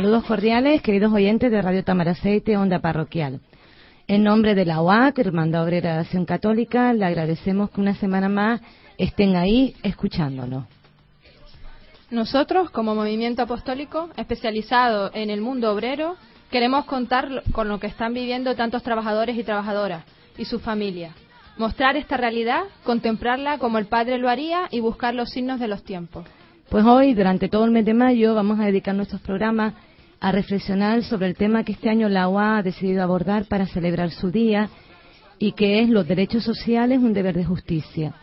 Saludos cordiales, queridos oyentes de Radio Tamaraceite, Onda Parroquial. En nombre de la OAC, Hermandad Obrera de Acción Católica, le agradecemos que una semana más estén ahí escuchándonos. Nosotros, como movimiento apostólico especializado en el mundo obrero, queremos contar con lo que están viviendo tantos trabajadores y trabajadoras y sus familias. Mostrar esta realidad, contemplarla como el Padre lo haría y buscar los signos de los tiempos. Pues hoy, durante todo el mes de mayo, vamos a dedicar nuestros programas a reflexionar sobre el tema que este año la UA ha decidido abordar para celebrar su día y que es los derechos sociales, un deber de justicia.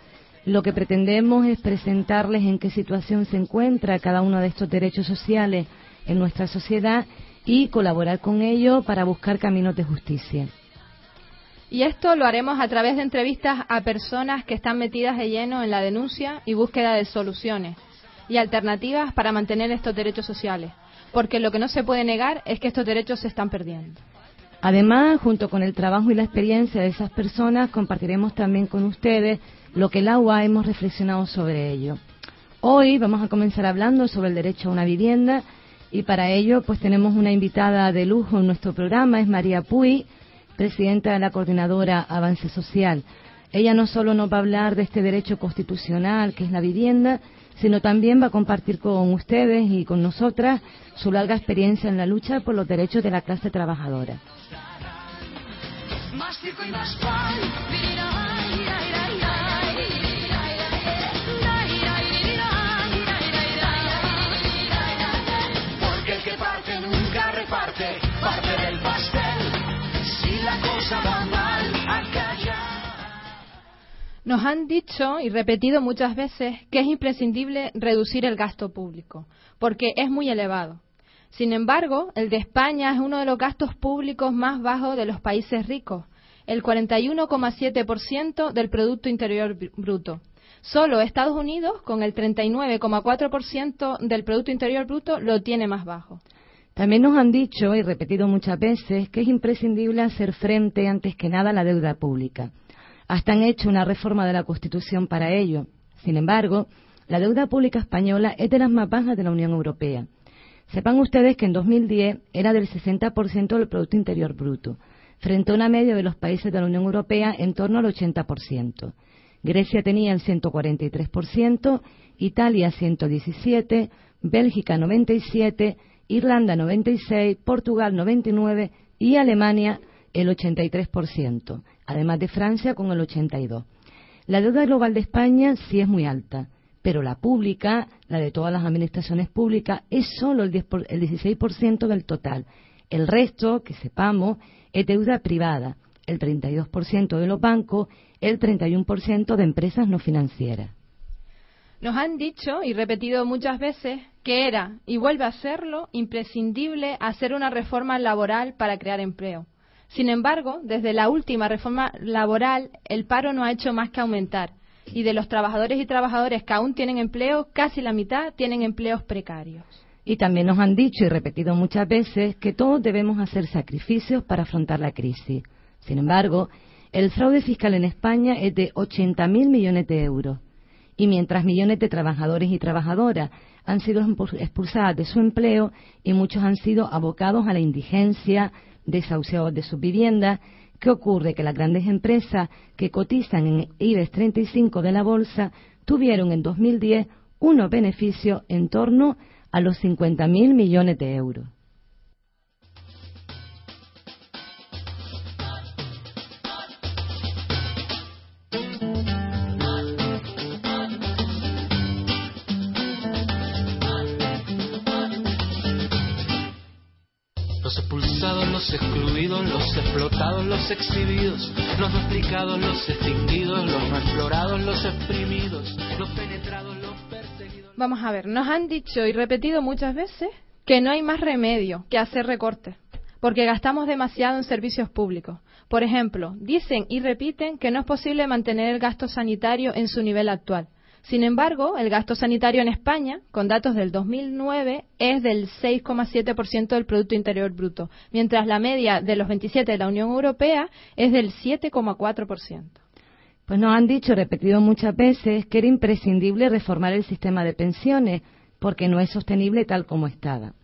Lo que pretendemos es presentarles en qué situación se encuentra cada uno de estos derechos sociales en nuestra sociedad y colaborar con ello para buscar caminos de justicia. Y esto lo haremos a través de entrevistas a personas que están metidas de lleno en la denuncia y búsqueda de soluciones y alternativas para mantener estos derechos sociales, porque lo que no se puede negar es que estos derechos se están perdiendo. Además, junto con el trabajo y la experiencia de esas personas, compartiremos también con ustedes lo que el agua hemos reflexionado sobre ello. Hoy vamos a comenzar hablando sobre el derecho a una vivienda y para ello pues tenemos una invitada de lujo en nuestro programa, es María Puy, presidenta de la coordinadora Avance Social. Ella no solo nos va a hablar de este derecho constitucional que es la vivienda, sino también va a compartir con ustedes y con nosotras su larga experiencia en la lucha por los derechos de la clase trabajadora. Nos han dicho y repetido muchas veces que es imprescindible reducir el gasto público, porque es muy elevado. Sin embargo, el de España es uno de los gastos públicos más bajos de los países ricos, el 41,7% del Producto Interior Bruto. Solo Estados Unidos, con el 39,4% del Producto Interior Bruto, lo tiene más bajo. También nos han dicho y repetido muchas veces que es imprescindible hacer frente antes que nada a la deuda pública hasta han hecho una reforma de la Constitución para ello. Sin embargo, la deuda pública española es de las más bajas de la Unión Europea. Sepan ustedes que en 2010 era del 60% del Producto Interior Bruto, frente a una media de los países de la Unión Europea en torno al 80%. Grecia tenía el 143%, Italia 117%, Bélgica 97%, Irlanda 96%, Portugal 99% y Alemania el 83% además de Francia con el 82. La deuda global de España sí es muy alta, pero la pública, la de todas las administraciones públicas, es solo el, 16% del total. El resto, que sepamos, es deuda privada, el 32% de los bancos, el 31% de empresas no financieras. Nos han dicho y repetido muchas veces que era, y vuelve a serlo, imprescindible hacer una reforma laboral para crear empleo. Sin embargo, desde la última reforma laboral, el paro no ha hecho más que aumentar. Y de los trabajadores y trabajadoras que aún tienen empleo, casi la mitad tienen empleos precarios. Y también nos han dicho y repetido muchas veces que todos debemos hacer sacrificios para afrontar la crisis. Sin embargo, el fraude fiscal en España es de 80.000 millones de euros. Y mientras millones de trabajadores y trabajadoras han sido expulsadas de su empleo y muchos han sido abocados a la indigencia, desahuciados de sus viviendas. ¿Qué ocurre? Que las grandes empresas que cotizan en IBEX 35 de la bolsa tuvieron en 2010 unos beneficios en torno a los 50.000 millones de euros. Los excluidos, los explotados, los exhibidos, los duplicados, los extinguidos, los explorados, los exprimidos, los penetrados, los perseguidos. Vamos a ver, nos han dicho y repetido muchas veces que no hay más remedio que hacer recortes, porque gastamos demasiado en servicios públicos. Por ejemplo, dicen y repiten que no es posible mantener el gasto sanitario en su nivel actual sin embargo, el gasto sanitario en España, con datos del 2009, es del 6,7% del Producto Interior Bruto, mientras la media de los 27 de la Unión Europea es del 7,4%. Pues nos han dicho, repetido muchas veces, que era imprescindible reformar el sistema de pensiones, porque no es sostenible tal como estaba.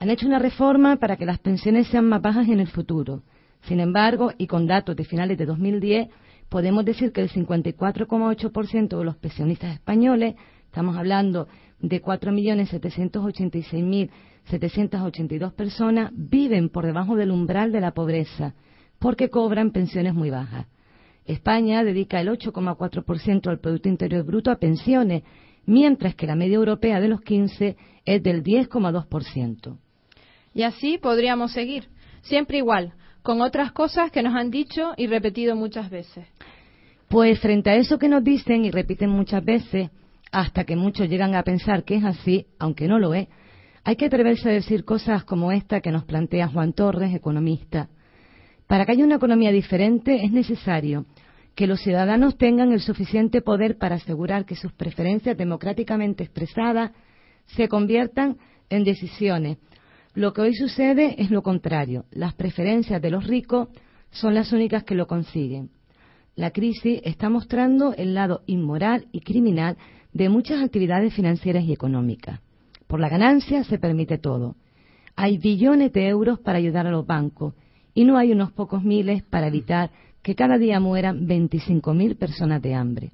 Han hecho una reforma para que las pensiones sean más bajas en el futuro. Sin embargo, y con datos de finales de 2010, podemos decir que el 54,8% de los pensionistas españoles, estamos hablando de 4.786.782 personas, viven por debajo del umbral de la pobreza porque cobran pensiones muy bajas. España dedica el 8,4% del Producto Interior Bruto a pensiones, mientras que la media europea de los 15 es del 10,2%. Y así podríamos seguir, siempre igual, con otras cosas que nos han dicho y repetido muchas veces. Pues frente a eso que nos dicen y repiten muchas veces, hasta que muchos llegan a pensar que es así, aunque no lo es, hay que atreverse a decir cosas como esta que nos plantea Juan Torres, economista. Para que haya una economía diferente es necesario que los ciudadanos tengan el suficiente poder para asegurar que sus preferencias democráticamente expresadas se conviertan en decisiones. Lo que hoy sucede es lo contrario. Las preferencias de los ricos son las únicas que lo consiguen. La crisis está mostrando el lado inmoral y criminal de muchas actividades financieras y económicas. Por la ganancia se permite todo. Hay billones de euros para ayudar a los bancos y no hay unos pocos miles para evitar que cada día mueran 25.000 personas de hambre.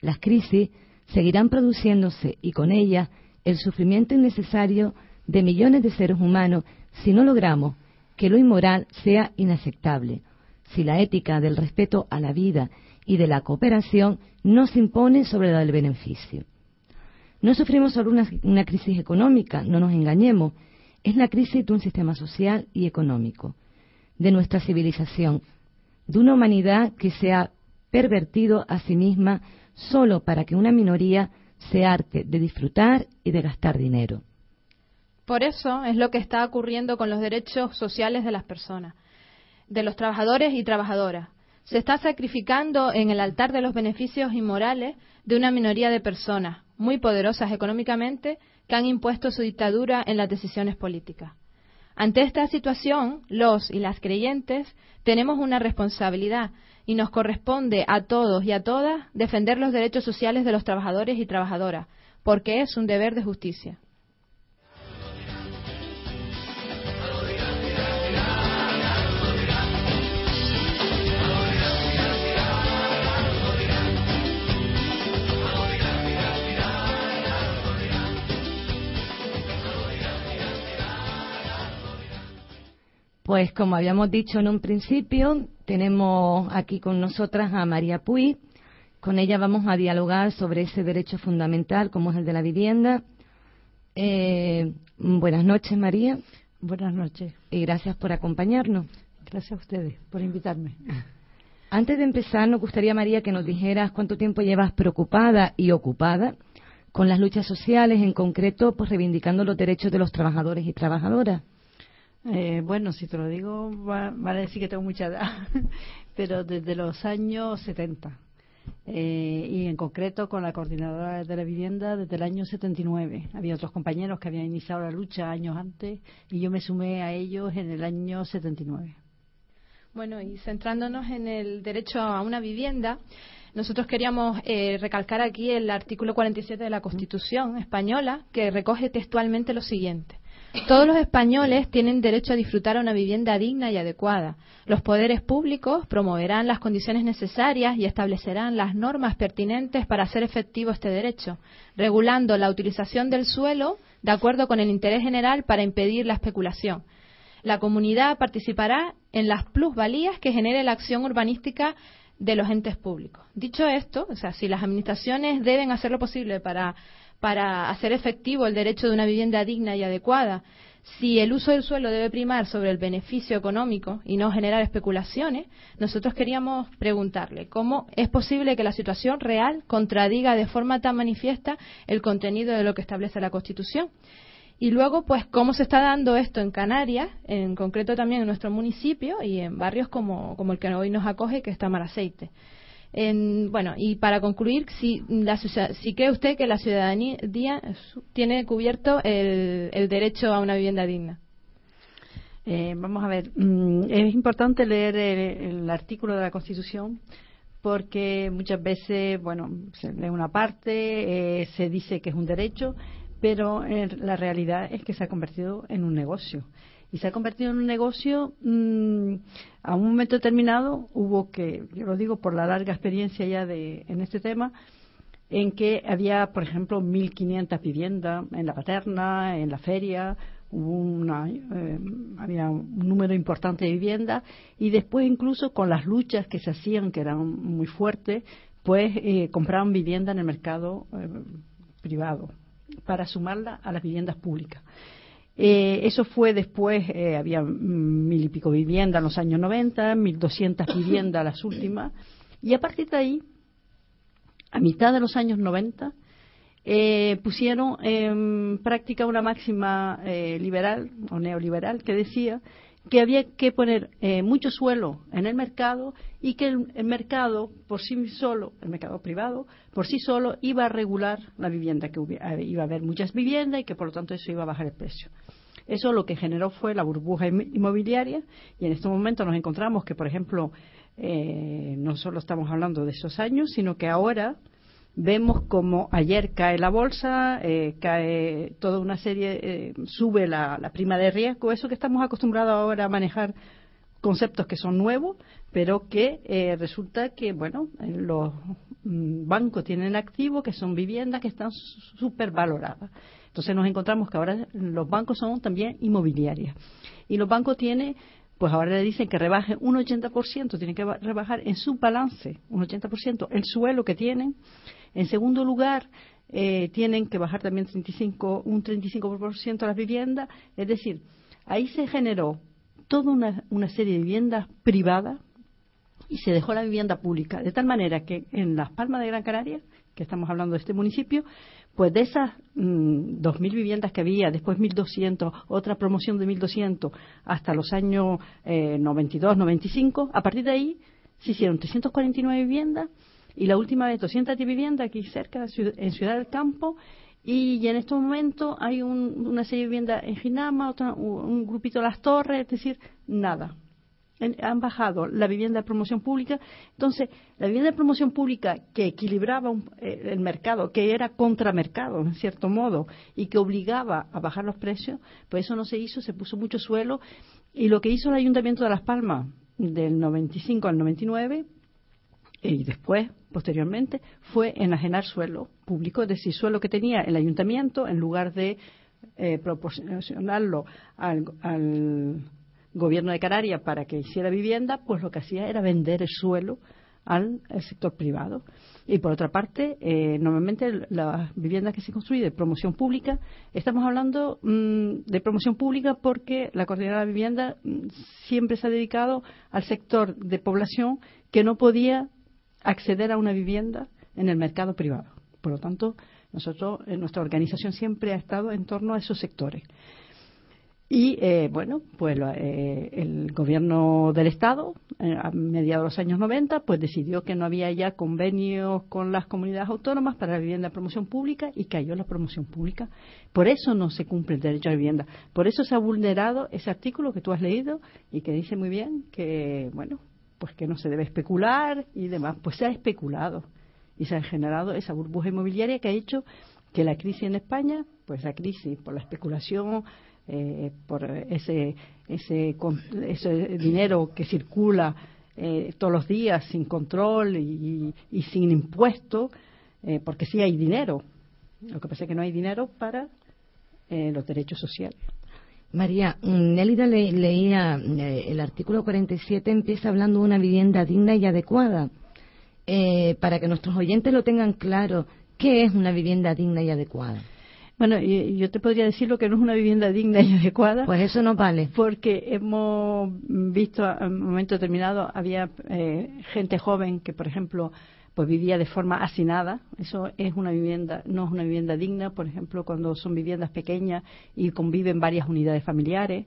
Las crisis seguirán produciéndose y con ellas el sufrimiento innecesario de millones de seres humanos si no logramos que lo inmoral sea inaceptable, si la ética del respeto a la vida y de la cooperación no se impone sobre la del beneficio. No sufrimos solo una, crisis económica, no nos engañemos, es la crisis de un sistema social y económico de nuestra civilización, de una humanidad que se ha pervertido a sí misma solo para que una minoría se arte de disfrutar y de gastar dinero. Por eso es lo que está ocurriendo con los derechos sociales de las personas, de los trabajadores y trabajadoras. Se está sacrificando en el altar de los beneficios inmorales de una minoría de personas muy poderosas económicamente que han impuesto su dictadura en las decisiones políticas. Ante esta situación, los y las creyentes tenemos una responsabilidad y nos corresponde a todos y a todas defender los derechos sociales de los trabajadores y trabajadoras, porque es un deber de justicia. Pues como habíamos dicho en un principio, tenemos aquí con nosotras a María Puy. Con ella vamos a dialogar sobre ese derecho fundamental como es el de la vivienda. Eh, buenas noches, María. Buenas noches. Y gracias por acompañarnos. Gracias a ustedes por invitarme. Antes de empezar, nos gustaría, María, que nos dijeras cuánto tiempo llevas preocupada y ocupada con las luchas sociales, en concreto, pues reivindicando los derechos de los trabajadores y trabajadoras. Eh, bueno, si te lo digo, va, a decir que tengo mucha edad, pero desde los años 70. Eh, y en concreto con la coordinadora de la vivienda desde el año 79. Había otros compañeros que habían iniciado la lucha años antes y yo me sumé a ellos en el año 79. Bueno, y centrándonos en el derecho a una vivienda, nosotros queríamos eh, recalcar aquí el artículo 47 de la Constitución española, que recoge textualmente lo siguiente. Todos los españoles tienen derecho a disfrutar una vivienda digna y adecuada. Los poderes públicos promoverán las condiciones necesarias y establecerán las normas pertinentes para hacer efectivo este derecho, regulando la utilización del suelo de acuerdo con el interés general para impedir la especulación. La comunidad participará en las plusvalías que genere la acción urbanística de los entes públicos. Dicho esto, o sea, si las administraciones deben hacer lo posible para para hacer efectivo el derecho de una vivienda digna y adecuada, si el uso del suelo debe primar sobre el beneficio económico y no generar especulaciones, nosotros queríamos preguntarle cómo es posible que la situación real contradiga de forma tan manifiesta el contenido de lo que establece la Constitución. Y luego, pues, cómo se está dando esto en Canarias, en concreto también en nuestro municipio y en barrios como, el que hoy nos acoge, que está Maraceite bueno, y para concluir, si, cree usted que la ciudadanía tiene cubierto el, derecho a una vivienda digna. Eh, vamos a ver, mm, es importante leer el, artículo de la Constitución porque muchas veces, bueno, se lee una parte, eh, se dice que es un derecho, pero la realidad es que se ha convertido en un negocio. Y se ha convertido en un negocio, mm, a un momento determinado hubo que, yo lo digo por la larga experiencia ya de, en este tema, en que había, por ejemplo, 1.500 viviendas en la paterna, en la feria, una, eh, había un número importante de viviendas y después incluso con las luchas que se hacían, que eran muy fuertes, pues eh, compraban vivienda en el mercado eh, privado para sumarla a las viviendas públicas. Eso fue después, había mil y pico viviendas en los años 90, 1.200 viviendas las últimas, y a partir de ahí a mitad de los años 90, eh, pusieron en práctica una máxima eh, liberal o neoliberal que decía que había que poner eh, mucho suelo en el mercado y que el, mercado por sí solo, el mercado privado, por sí solo iba a regular la vivienda, que iba a haber muchas viviendas y que por lo tanto eso iba a bajar el precio. Eso lo que generó fue la burbuja inmobiliaria y en este momento nos encontramos que, por ejemplo, eh, no solo estamos hablando de esos años, sino que ahora vemos como ayer cae la bolsa, eh, cae toda una serie, eh, sube la, prima de riesgo, eso que estamos acostumbrados ahora a manejar conceptos que son nuevos, pero que resulta que, bueno, los mm, bancos tienen activos que son viviendas que están súper valoradas. Entonces nos encontramos que ahora los bancos son también inmobiliarias. Y los bancos tienen pues ahora le dicen que rebaje un 80%, tienen que rebajar en su balance un 80% el suelo que tienen. En segundo lugar, eh, tienen que bajar también 35, un 35% las viviendas. Es decir, ahí se generó toda una, serie de viviendas privadas y se dejó la vivienda pública. De tal manera que en Las Palmas de Gran Canaria, que estamos hablando de este municipio, pues de esas mm, dos 2.000 viviendas que había, después 1.200, otra promoción de 1.200 hasta los años 92, eh, 95, a partir de ahí se hicieron 349 viviendas y la última vez 210 viviendas aquí cerca, en Ciudad del Campo, y, en este momento hay una serie de viviendas en Ginama, otra, un grupito de Las Torres, es decir, nada han bajado la vivienda de promoción pública. Entonces, la vivienda de promoción pública que equilibraba eh, el mercado, que era contramercado, en cierto modo, y que obligaba a bajar los precios, pues eso no se hizo, se puso mucho suelo. Y lo que hizo el Ayuntamiento de Las Palmas del 95 al 99 y después, posteriormente, fue enajenar suelo público, es decir, suelo que tenía el ayuntamiento, en lugar de eh, proporcionarlo al gobierno de Canarias para que hiciera vivienda, pues lo que hacía era vender el suelo al, sector privado. Y por otra parte, eh, normalmente las viviendas que se construyen de promoción pública, estamos hablando mm, de promoción pública porque la coordinadora de vivienda mm, siempre se ha dedicado al sector de población que no podía acceder a una vivienda en el mercado privado. Por lo tanto, nosotros, en nuestra organización siempre ha estado en torno a esos sectores. Y eh, bueno, pues eh, el gobierno del Estado, eh, a mediados de los años 90, pues decidió que no había ya convenios con las comunidades autónomas para la vivienda de promoción pública y cayó la promoción pública. Por eso no se cumple el derecho a vivienda. Por eso se ha vulnerado ese artículo que tú has leído y que dice muy bien que, bueno, pues que no se debe especular y demás. Pues se ha especulado y se ha generado esa burbuja inmobiliaria que ha hecho que la crisis en España, pues la crisis por la especulación eh, por ese, ese, ese, dinero que circula eh, todos los días sin control y, sin impuesto, eh, porque sí hay dinero. Lo que pasa es que no hay dinero para los derechos sociales. María, Nélida leía el artículo 47, empieza hablando de una vivienda digna y adecuada. para que nuestros oyentes lo tengan claro, ¿qué es una vivienda digna y adecuada? Bueno, yo te podría decir lo que no es una vivienda digna y adecuada. Pues eso no vale. Porque hemos visto en un momento determinado, había eh, gente joven que, por ejemplo, pues vivía de forma hacinada. Eso es una vivienda, no es una vivienda digna, por ejemplo, cuando son viviendas pequeñas y conviven varias unidades familiares.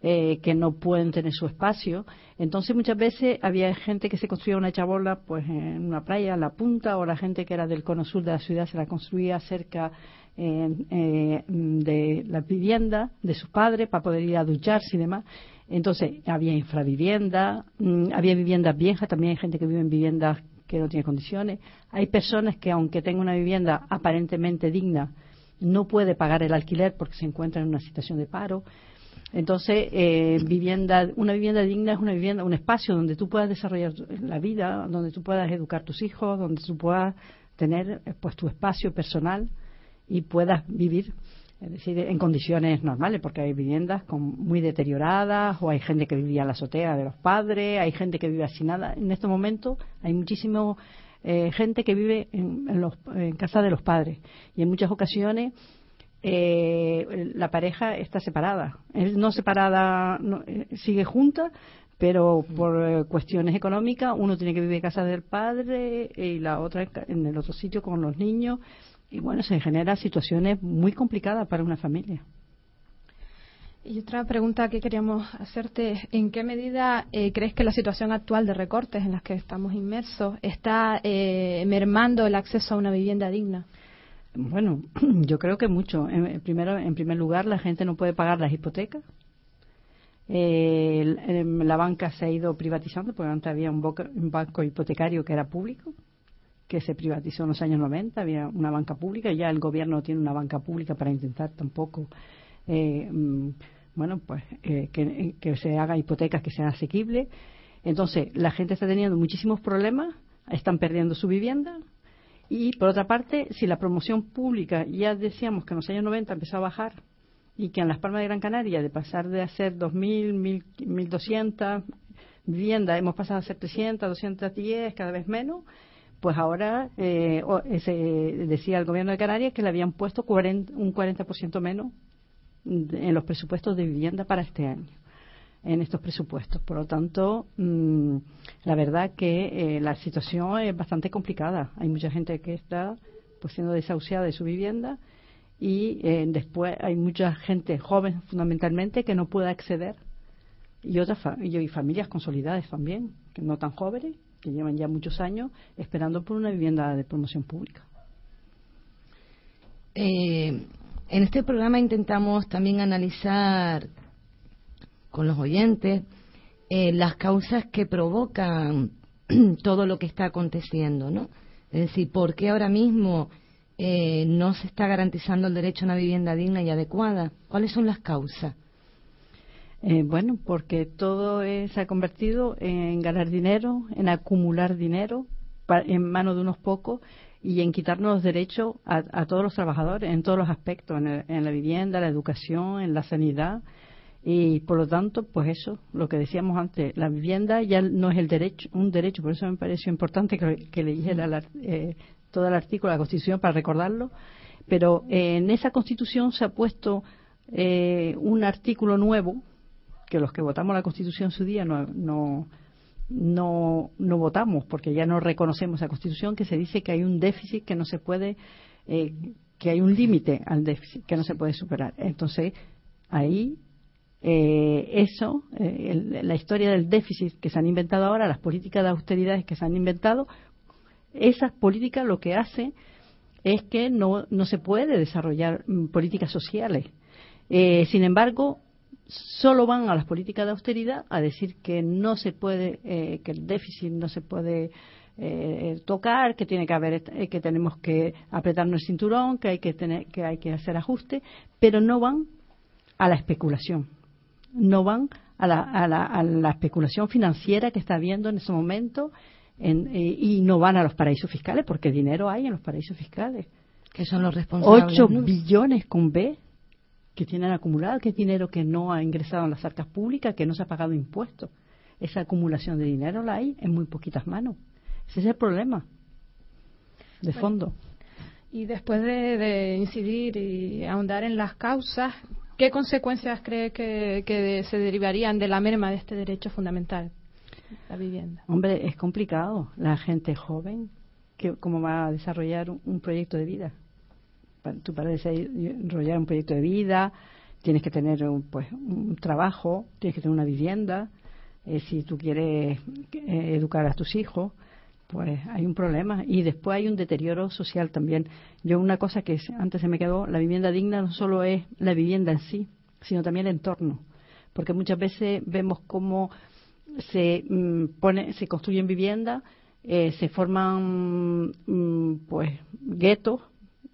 Eh, que no pueden tener su espacio. Entonces muchas veces había gente que se construía una chabola pues en una playa, en la punta, o la gente que era del cono sur de la ciudad se la construía cerca eh, de la vivienda de sus padres para poder ir a ducharse y demás. Entonces, había infravivienda, mm, había viviendas viejas, también hay gente que vive en viviendas que no tiene condiciones. Hay personas que, aunque tengan una vivienda aparentemente digna, no puede pagar el alquiler porque se encuentra en una situación de paro. Entonces, eh, vivienda, una vivienda digna es una vivienda, un espacio donde tú puedas desarrollar la vida, donde tú puedas educar tus hijos, donde tú puedas tener eh, pues tu espacio personal y puedas vivir es decir, en condiciones normales, porque hay viviendas muy deterioradas o hay gente que vivía en la azotea de los padres, hay gente que vive así nada. En estos momentos hay muchísima eh, gente que vive en, en, casa de los padres y en muchas ocasiones eh, la pareja está separada. no separada, eh, sigue junta, pero por cuestiones económicas uno tiene que vivir en casa del padre y la otra en el otro sitio con los niños y bueno, se generan situaciones muy complicadas para una familia. Y otra pregunta que queríamos hacerte, ¿en qué medida eh, crees que la situación actual de recortes en las que estamos inmersos está eh, mermando el acceso a una vivienda digna? Bueno, yo creo que mucho. En, primero, en primer lugar, la gente no puede pagar las hipotecas. Eh, la banca se ha ido privatizando porque antes había un banco hipotecario que era público que se privatizó en los años 90, había una banca pública, ya el gobierno tiene una banca pública para intentar tampoco, eh, mm, bueno, pues eh, que, se haga hipotecas que sean asequibles. Entonces, la gente está teniendo muchísimos problemas, están perdiendo su vivienda. Y, por otra parte, si la promoción pública, ya decíamos que en los años 90 empezó a bajar y que en Las Palmas de Gran Canaria, de pasar de hacer 2.000, 1.200 viviendas, hemos pasado a ser 300, 210, cada vez menos, pues ahora eh, decía el gobierno de Canarias que le habían puesto un 40% menos en los presupuestos de vivienda para este año en estos presupuestos. Por lo tanto, mm, la verdad que eh, la situación es bastante complicada. Hay mucha gente que está pues siendo desahuciada de su vivienda y eh, después hay mucha gente joven fundamentalmente que no puede acceder y otras y familias consolidadas también que no tan jóvenes que llevan ya muchos años esperando por una vivienda de promoción pública. Eh, en este programa intentamos también analizar con los oyentes eh, las causas que provocan todo lo que está aconteciendo, ¿no? Es decir, ¿por qué ahora mismo eh, no se está garantizando el derecho a una vivienda digna y adecuada? ¿Cuáles son las causas? Eh, bueno, porque todo se ha convertido en ganar dinero, en acumular dinero en manos de unos pocos y en quitarnos los derechos a, todos los trabajadores en todos los aspectos, en, la vivienda, la educación, en la sanidad. Y por lo tanto, pues eso, lo que decíamos antes, la vivienda ya no es el derecho, un derecho, por eso me pareció importante que, le dijera eh, todo el artículo de la Constitución para recordarlo, pero eh, en esa Constitución se ha puesto un artículo nuevo que los que votamos la Constitución en su día no, no, no, votamos porque ya no reconocemos la Constitución que se dice que hay un déficit que no se puede, eh, que hay un límite al déficit que no se puede superar. Entonces, ahí eh, eso, eh, la historia del déficit que se han inventado ahora, las políticas de austeridad que se han inventado, esas políticas lo que hacen es que no, no se puede desarrollar mm, políticas sociales. sin embargo, solo van a las políticas de austeridad a decir que no se puede, eh, que el déficit no se puede eh, tocar, que tiene que haber, eh, que tenemos que apretarnos el cinturón, que hay que tener, que hay que hacer ajustes, pero no van a la especulación, no van a la, a la, a la especulación financiera que está habiendo en ese momento en, y no van a los paraísos fiscales porque dinero hay en los paraísos fiscales. Que son los responsables. 8 billones con B que tienen acumulado, que es dinero que no ha ingresado en las arcas públicas, que no se ha pagado impuestos. Esa acumulación de dinero la hay en muy poquitas manos. Ese es el problema de fondo. Y después de, incidir y ahondar en las causas, ¿qué consecuencias cree que, se derivarían de la merma de este derecho fundamental, la vivienda? Hombre, es complicado. La gente joven, que, ¿cómo va a desarrollar un proyecto de vida? Tú para desarrollar un proyecto de vida tienes que tener pues, un trabajo, tienes que tener una vivienda. Eh, si tú quieres eh, educar a tus hijos, pues hay un problema. Y después hay un deterioro social también. Yo una cosa que antes se me quedó, la vivienda digna no solo es la vivienda en sí, sino también el entorno. Porque muchas veces vemos cómo se, mm, pone, se construyen viviendas, eh, se forman mm, pues guetos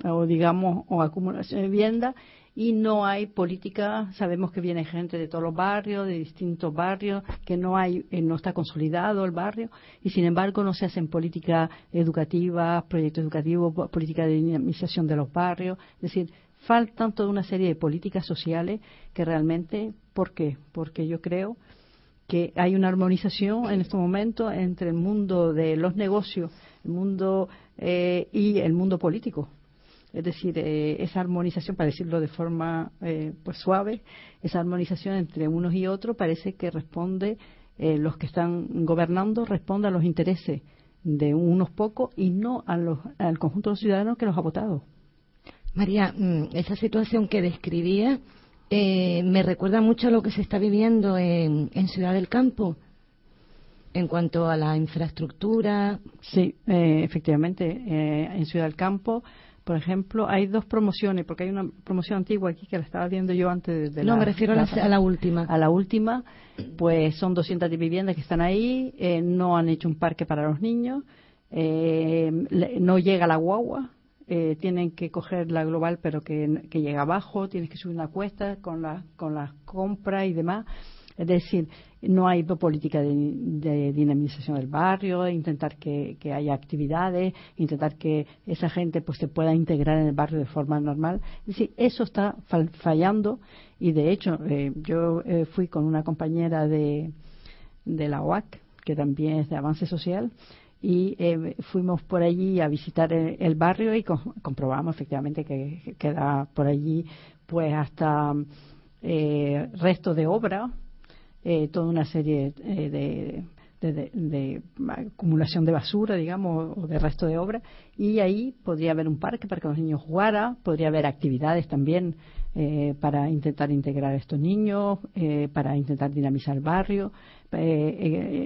o digamos, o acumulación de vivienda y no hay política, sabemos que viene gente de todos los barrios, de distintos barrios, que no hay, eh, no está consolidado el barrio y sin embargo no se hacen políticas educativas, proyectos educativos, política de dinamización de los barrios, es decir, faltan toda una serie de políticas sociales que realmente, ¿por qué? Porque yo creo que hay una armonización en este momento entre el mundo de los negocios, el mundo eh, y el mundo político. Es decir, eh, esa armonización, para decirlo de forma eh, pues suave, esa armonización entre unos y otros parece que responde, eh, los que están gobernando, responde a los intereses de unos pocos y no a los, al conjunto de los ciudadanos que los ha votado. María, mm, esa situación que describía me recuerda mucho a lo que se está viviendo en, en Ciudad del Campo en cuanto a la infraestructura. Sí, efectivamente, en Ciudad del Campo por ejemplo, hay dos promociones, porque hay una promoción antigua aquí que la estaba viendo yo antes de No, me refiero a la, última. A la última, pues son 200 viviendas que están ahí, eh, no han hecho un parque para los niños, eh, no llega la guagua, eh, tienen que coger la global pero que, que llega abajo, tienes que subir una cuesta con la, con las compras y demás. Es decir, no hay política de, dinamización del barrio, intentar que, haya actividades, intentar que esa gente pues se pueda integrar en el barrio de forma normal. Es decir, eso está fallando y de hecho eh, yo eh, fui con una compañera de, de la OAC, que también es de avance social, y eh, fuimos por allí a visitar el, barrio y comprobamos efectivamente que queda por allí pues hasta eh, restos de obra eh, toda una serie eh, de, acumulación de basura, digamos, o de resto de obra, y ahí podría haber un parque para que los niños jugaran, podría haber actividades también eh, para intentar integrar a estos niños, para intentar dinamizar el barrio,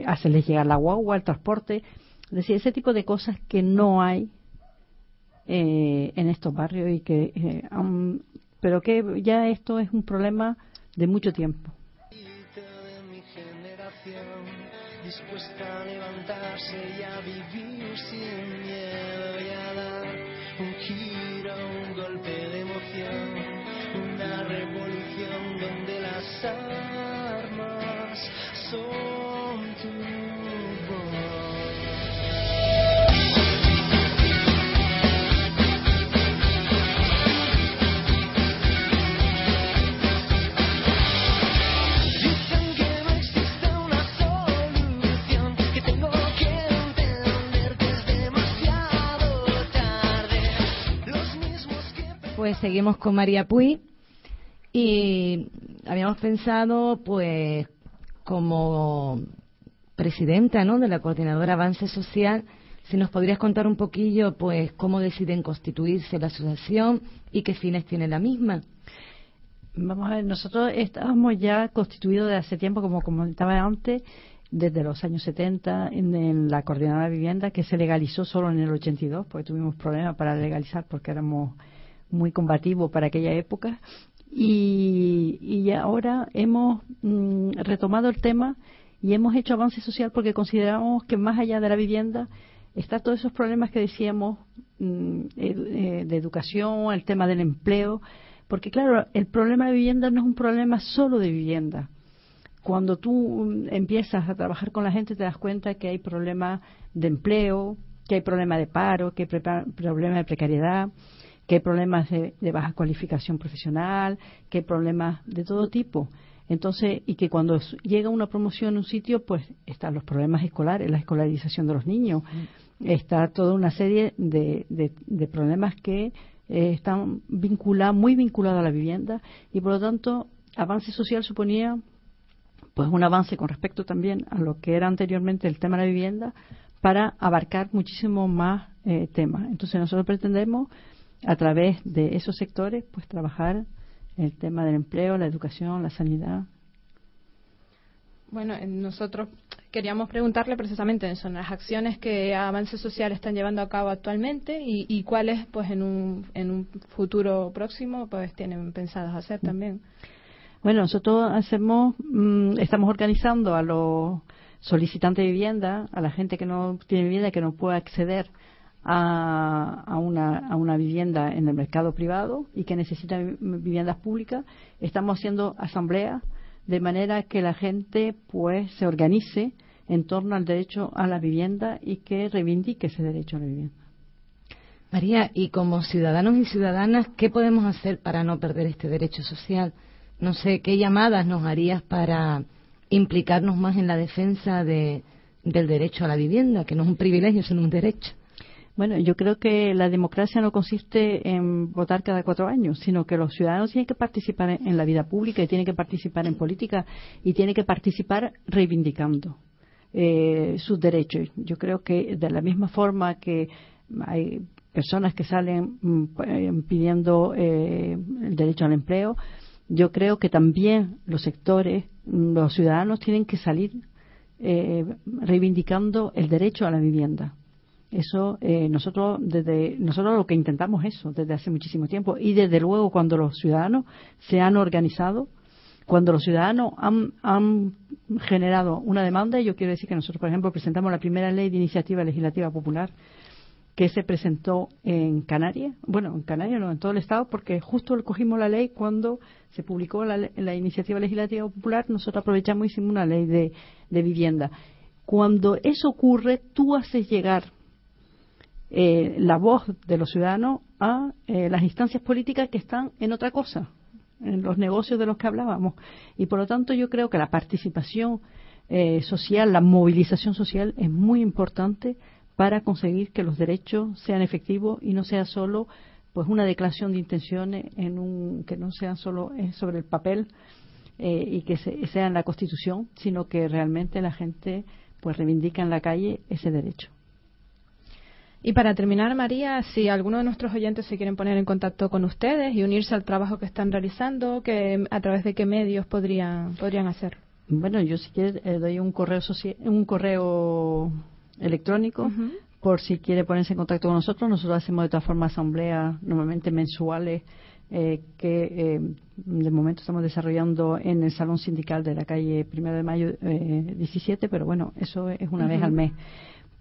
hacerles llegar la guagua, el transporte, es decir, ese tipo de cosas que no hay en estos barrios y que, pero que ya esto es un problema de mucho tiempo dispuesta a levantarse y a vivir sin miedo y a dar un giro, un golpe de emoción, una revolución donde las armas son Pues seguimos con María Puy y habíamos pensado, pues, como presidenta, ¿no? De la coordinadora Avance Social, si nos podrías contar un poquillo, pues, cómo deciden constituirse la asociación y qué fines tiene la misma. Vamos a ver, nosotros estábamos ya constituidos de hace tiempo, como comentaba antes, desde los años 70 en, la coordinadora de vivienda, que se legalizó solo en el 82, porque tuvimos problemas para legalizar porque éramos muy combativo para aquella época. Y, y ahora hemos mm, retomado el tema y hemos hecho avance social porque consideramos que más allá de la vivienda están todos esos problemas que decíamos mm, eh, de educación, el tema del empleo, porque claro, el problema de vivienda no es un problema solo de vivienda. Cuando tú mm, empiezas a trabajar con la gente te das cuenta que hay problemas de empleo, que hay problemas de paro, que hay problemas de precariedad, que hay problemas de, baja cualificación profesional, que hay problemas de todo tipo. Entonces, y que cuando llega una promoción en un sitio, pues están los problemas escolares, la escolarización de los niños, está toda una serie de, problemas que eh, están vinculados, muy vinculados a la vivienda, y por lo tanto, avance social suponía pues un avance con respecto también a lo que era anteriormente el tema de la vivienda para abarcar muchísimo más eh, temas. Entonces nosotros pretendemos a través de esos sectores, pues trabajar el tema del empleo, la educación, la sanidad. Bueno, nosotros queríamos preguntarle precisamente eso, las acciones que Avance Social están llevando a cabo actualmente y, cuáles, pues, en un, en un futuro próximo, pues, tienen pensados hacer también. Bueno, nosotros hacemos, mm, estamos organizando a los solicitantes de vivienda, a la gente que no tiene vivienda, que no puede acceder a, a, una, a una vivienda en el mercado privado y que necesita viviendas públicas, estamos haciendo asambleas de manera que la gente pues se organice en torno al derecho a la vivienda y que reivindique ese derecho a la vivienda. María, y como ciudadanos y ciudadanas, ¿qué podemos hacer para no perder este derecho social? No sé, ¿qué llamadas nos harías para implicarnos más en la defensa de, del derecho a la vivienda, que no es un privilegio, sino un derecho? Bueno, yo creo que la democracia no consiste en votar cada cuatro años, sino que los ciudadanos tienen que participar en la vida pública y tienen que participar en política y tienen que participar reivindicando eh, sus derechos. Yo creo que de la misma forma que hay personas que salen mm, eh, pidiendo eh, el derecho al empleo, yo creo que también los sectores, mm, los ciudadanos tienen que salir eh, reivindicando el derecho a la vivienda. Eso nosotros desde nosotros lo que intentamos eso desde hace muchísimo tiempo y desde luego cuando los ciudadanos se han organizado, cuando los ciudadanos han, han generado una demanda, yo quiero decir que nosotros, por ejemplo, presentamos la primera ley de iniciativa legislativa popular que se presentó en Canarias, bueno, en Canarias no, en todo el Estado, porque justo cogimos la ley cuando se publicó la, iniciativa legislativa popular, nosotros aprovechamos y hicimos una ley de, vivienda. Cuando eso ocurre, tú haces llegar eh, la voz de los ciudadanos a eh, las instancias políticas que están en otra cosa, en los negocios de los que hablábamos. Y por lo tanto yo creo que la participación eh, social, la movilización social es muy importante para conseguir que los derechos sean efectivos y no sea solo pues una declaración de intenciones en un que no sean solo eh, sobre el papel eh, y que sea en la Constitución, sino que realmente la gente pues reivindica en la calle ese derecho. Y para terminar, María, si alguno de nuestros oyentes se quieren poner en contacto con ustedes y unirse al trabajo que están realizando, que a través de qué medios podrían podrían hacerlo. Bueno, yo si quieres eh, doy un correo un correo electrónico por si quiere ponerse en contacto con nosotros. Nosotros hacemos de todas formas asambleas normalmente mensuales eh, que eh, de momento estamos desarrollando en el Salón Sindical de la calle 1 de Mayo 17, eh, pero bueno, eso es una vez al mes.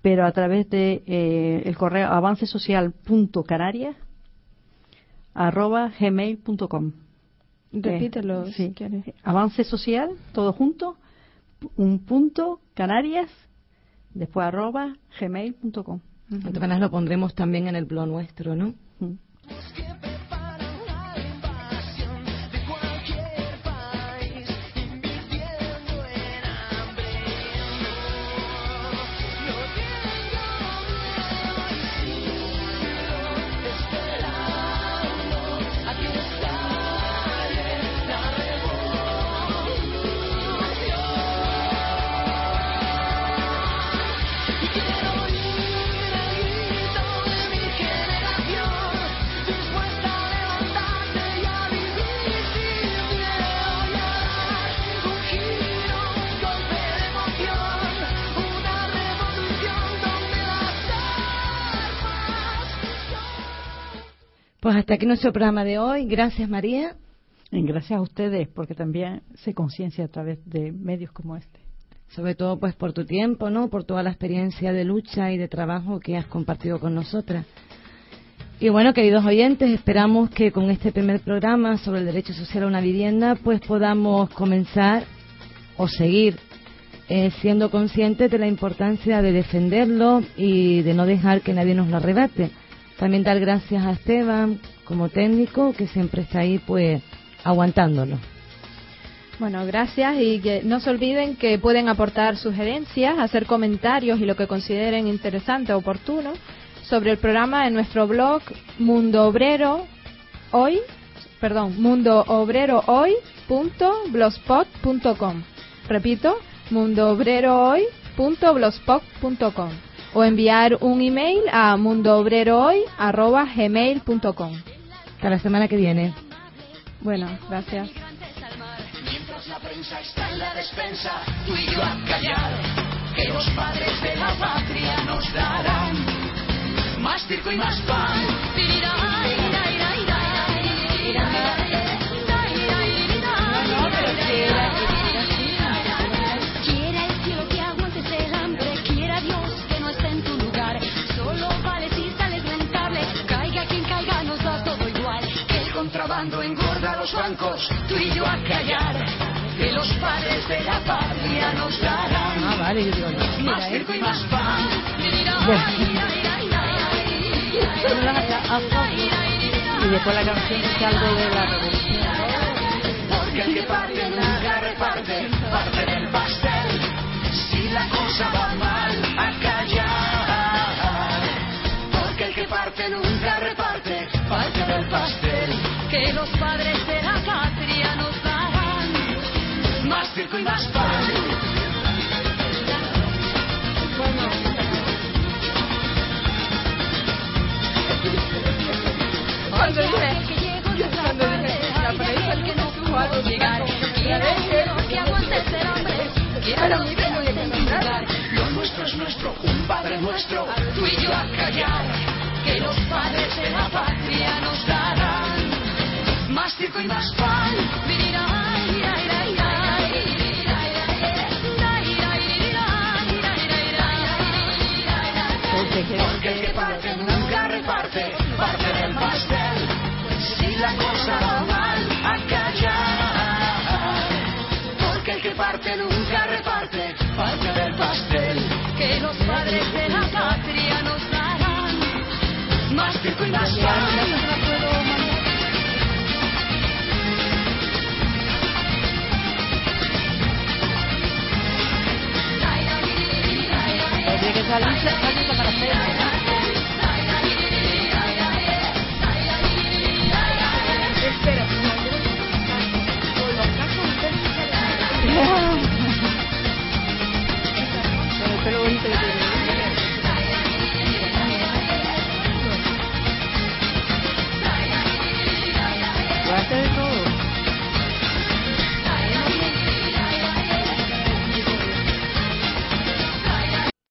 Pero a través de eh, el correo avancesocial.canarias arroba gmail.com. Repítelo si quieres. Avance social, todo junto, un punto, Canarias, después arroba gmail.com. Entonces lo pondremos también en el blog nuestro, ¿no? Pues hasta aquí nuestro programa de hoy. Gracias, María. Y gracias a ustedes, porque también se conciencia a través de medios como este. Sobre todo, pues, por tu tiempo, ¿no? Por toda la experiencia de lucha y de trabajo que has compartido con nosotras. Y bueno, queridos oyentes, esperamos que con este primer programa sobre el derecho social a una vivienda, pues podamos comenzar o seguir eh, siendo conscientes de la importancia de defenderlo y de no dejar que nadie nos lo arrebate. También dar gracias a Esteban como técnico que siempre está ahí pues aguantándolo. Bueno, gracias y que no se olviden que pueden aportar sugerencias, hacer comentarios y lo que consideren interesante o oportuno sobre el programa en nuestro blog Mundo Obrero Hoy, perdón, mundoobrerohoy.blogspot.com. Repito, mundoobrerohoy.blogspot.com o enviar un email a mundoobrerohoy.gmail.com. Hasta la semana que viene. Bueno, gracias. Mientras la prensa está en la despensa, tú y yo a callar, que los padres de la patria nos darán más circo y más pan. Bancos, tú y yo a callar, que los padres de la patria nos darán. Ah, vale, yo digo, no, Más mira, ¿eh? circo y más pan. Y después la canción dice algo de la revolución. Porque el que parte nunca reparte, parte del pastel. Si la cosa va mal, a callar. Porque el que parte nunca reparte, parte del pastel. Que los padres de la patria nos darán. Más circo y más pan. Cuando cuando la el que no llegar, Que aguante ser hombre. quiero mi vida y el nombrar. Lo nuestro es nuestro, un padre nuestro, tú y yo a callar. Que los padres de la patria nos darán. Más circo y más pan. Porque que- Porque el que parte nunca reparte, parte del pastel. Si la cosa va mal, a callar. Porque el que parte nunca reparte, parte del pastel. Que los padres de la patria nos darán. Más circo y más pan. tiene que salirse, salirse para hacer. Espera, con los.